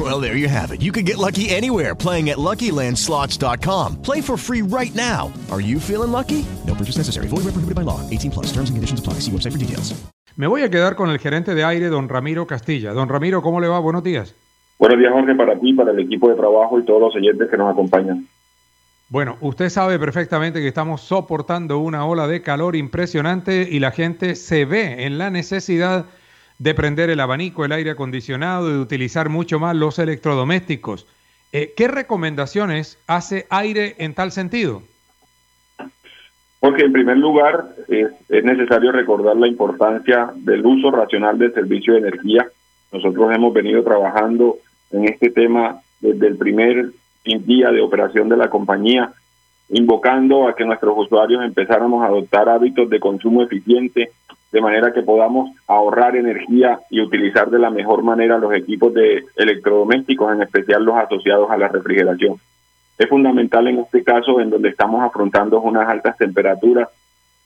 Well, there you have it. You can get lucky anywhere playing at LuckyLandSlots.com. Play for free right now. Are you feeling lucky? No purchase necessary. Void where prohibited by law. 18 plus. Terms and conditions apply. See website for details. Me voy a quedar con el gerente de aire, don Ramiro Castilla. Don Ramiro, ¿cómo le va? Buenos días. Buenos días, Jorge, para ti, para el equipo de trabajo y todos los oyentes que nos acompañan. Bueno, usted sabe perfectamente que estamos soportando una ola de calor impresionante y la gente se ve en la necesidad de prender el abanico, el aire acondicionado, de utilizar mucho más los electrodomésticos. Eh, ¿Qué recomendaciones hace aire en tal sentido? Porque en primer lugar es necesario recordar la importancia del uso racional del servicio de energía. Nosotros hemos venido trabajando en este tema desde el primer día de operación de la compañía, invocando a que nuestros usuarios empezáramos a adoptar hábitos de consumo eficiente, de manera que podamos ahorrar energía y utilizar de la mejor manera los equipos de electrodomésticos, en especial los asociados a la refrigeración. Es fundamental en este caso, en donde estamos afrontando unas altas temperaturas,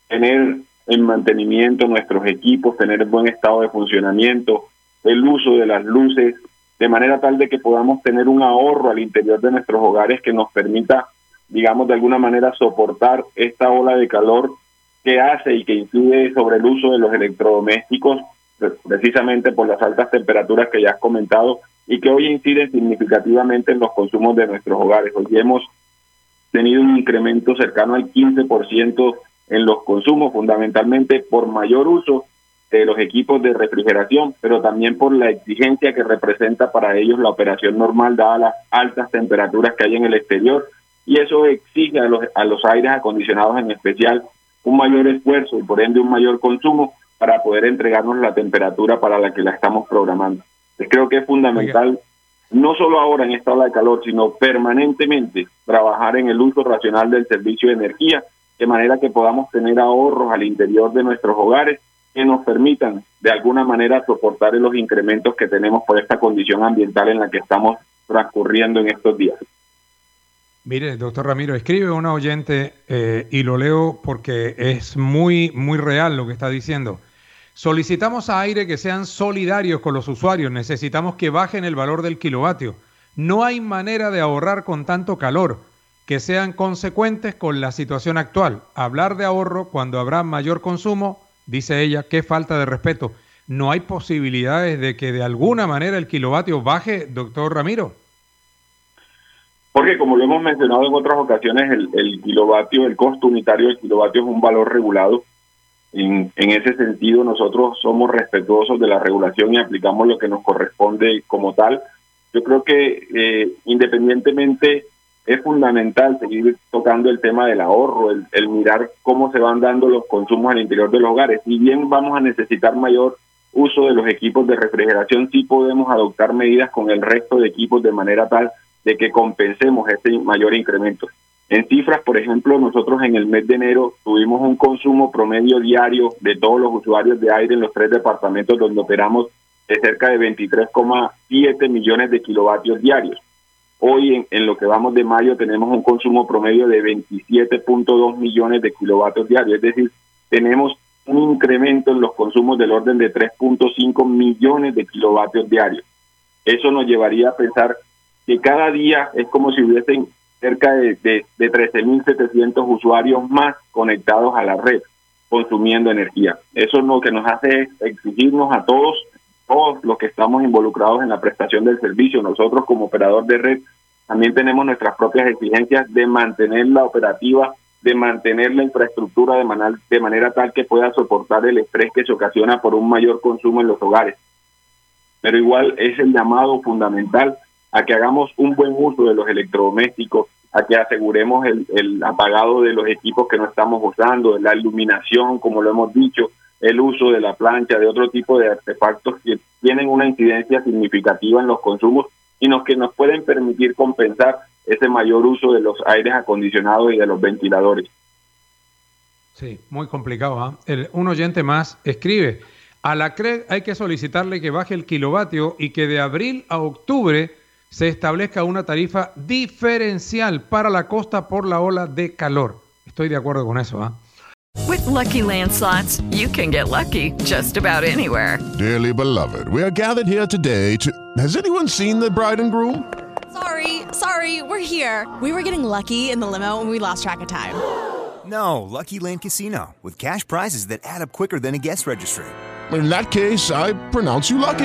tener en mantenimiento nuestros equipos, tener buen estado de funcionamiento, el uso de las luces, de manera tal de que podamos tener un ahorro al interior de nuestros hogares que nos permita, digamos, de alguna manera soportar esta ola de calor que hace y que incide sobre el uso de los electrodomésticos, precisamente por las altas temperaturas que ya has comentado y que hoy inciden significativamente en los consumos de nuestros hogares. Hoy hemos tenido un incremento cercano al 15% en los consumos, fundamentalmente por mayor uso de los equipos de refrigeración, pero también por la exigencia que representa para ellos la operación normal dada las altas temperaturas que hay en el exterior y eso exige a los, a los aires acondicionados en especial un mayor esfuerzo y por ende un mayor consumo para poder entregarnos la temperatura para la que la estamos programando. creo que es fundamental, no solo ahora en esta ola de calor, sino permanentemente trabajar en el uso racional del servicio de energía, de manera que podamos tener ahorros al interior de nuestros hogares que nos permitan de alguna manera soportar los incrementos que tenemos por esta condición ambiental en la que estamos transcurriendo en estos días. Mire, doctor Ramiro, escribe una oyente eh, y lo leo porque es muy, muy real lo que está diciendo. Solicitamos a aire que sean solidarios con los usuarios, necesitamos que bajen el valor del kilovatio. No hay manera de ahorrar con tanto calor, que sean consecuentes con la situación actual. Hablar de ahorro cuando habrá mayor consumo dice ella, qué falta de respeto. ¿No hay posibilidades de que de alguna manera el kilovatio baje, doctor Ramiro? Porque como lo hemos mencionado en otras ocasiones, el, kilovatio, el costo unitario del kilovatio es un valor regulado. En, ese sentido, nosotros somos respetuosos de la regulación y aplicamos lo que nos corresponde como tal. Yo creo que eh, independientemente es fundamental seguir tocando el tema del ahorro, el, mirar cómo se van dando los consumos al interior de los hogares. Si bien vamos a necesitar mayor uso de los equipos de refrigeración, sí podemos adoptar medidas con el resto de equipos de manera tal de que compensemos ese mayor incremento. En cifras, por ejemplo, nosotros en el mes de enero tuvimos un consumo promedio diario de todos los usuarios de aire en los tres departamentos donde operamos de cerca de 23,7 millones de kilovatios diarios. Hoy, en, lo que vamos de mayo, tenemos un consumo promedio de 27.2 millones de kilovatios diarios, es decir, tenemos un incremento en los consumos del orden de 3.5 millones de kilovatios diarios. Eso nos llevaría a pensar que cada día es como si hubiesen cerca de, de, de 13.700 usuarios más conectados a la red consumiendo energía. Eso lo que nos hace es exigirnos a todos, todos los que estamos involucrados en la prestación del servicio, nosotros como operador de red, también tenemos nuestras propias exigencias de mantener la operativa, de mantener la infraestructura de, manera, de manera tal que pueda soportar el estrés que se ocasiona por un mayor consumo en los hogares. Pero igual es el llamado fundamental a que hagamos un buen uso de los electrodomésticos, a que aseguremos el, el apagado de los equipos que no estamos usando, la iluminación, como lo hemos dicho, el uso de la plancha, de otro tipo de artefactos que tienen una incidencia significativa en los consumos y que nos pueden permitir compensar ese mayor uso de los aires acondicionados y de los ventiladores. Sí, muy complicado. ¿ah? un oyente más escribe, A la CREG hay que solicitarle que baje el kilovatio y que de abril a octubre se establezca una tarifa diferencial para la costa por la ola de calor. Estoy de acuerdo con eso, ¿ah? With lucky landslots, you can get lucky just about anywhere. Dearly beloved, we are gathered here today to. Has anyone seen the bride and groom? Sorry, sorry, we're here. We were getting lucky in the limo and we lost track of time. No, Lucky Land Casino, with cash prizes that add up quicker than a guest registry. In that case, I pronounce you lucky.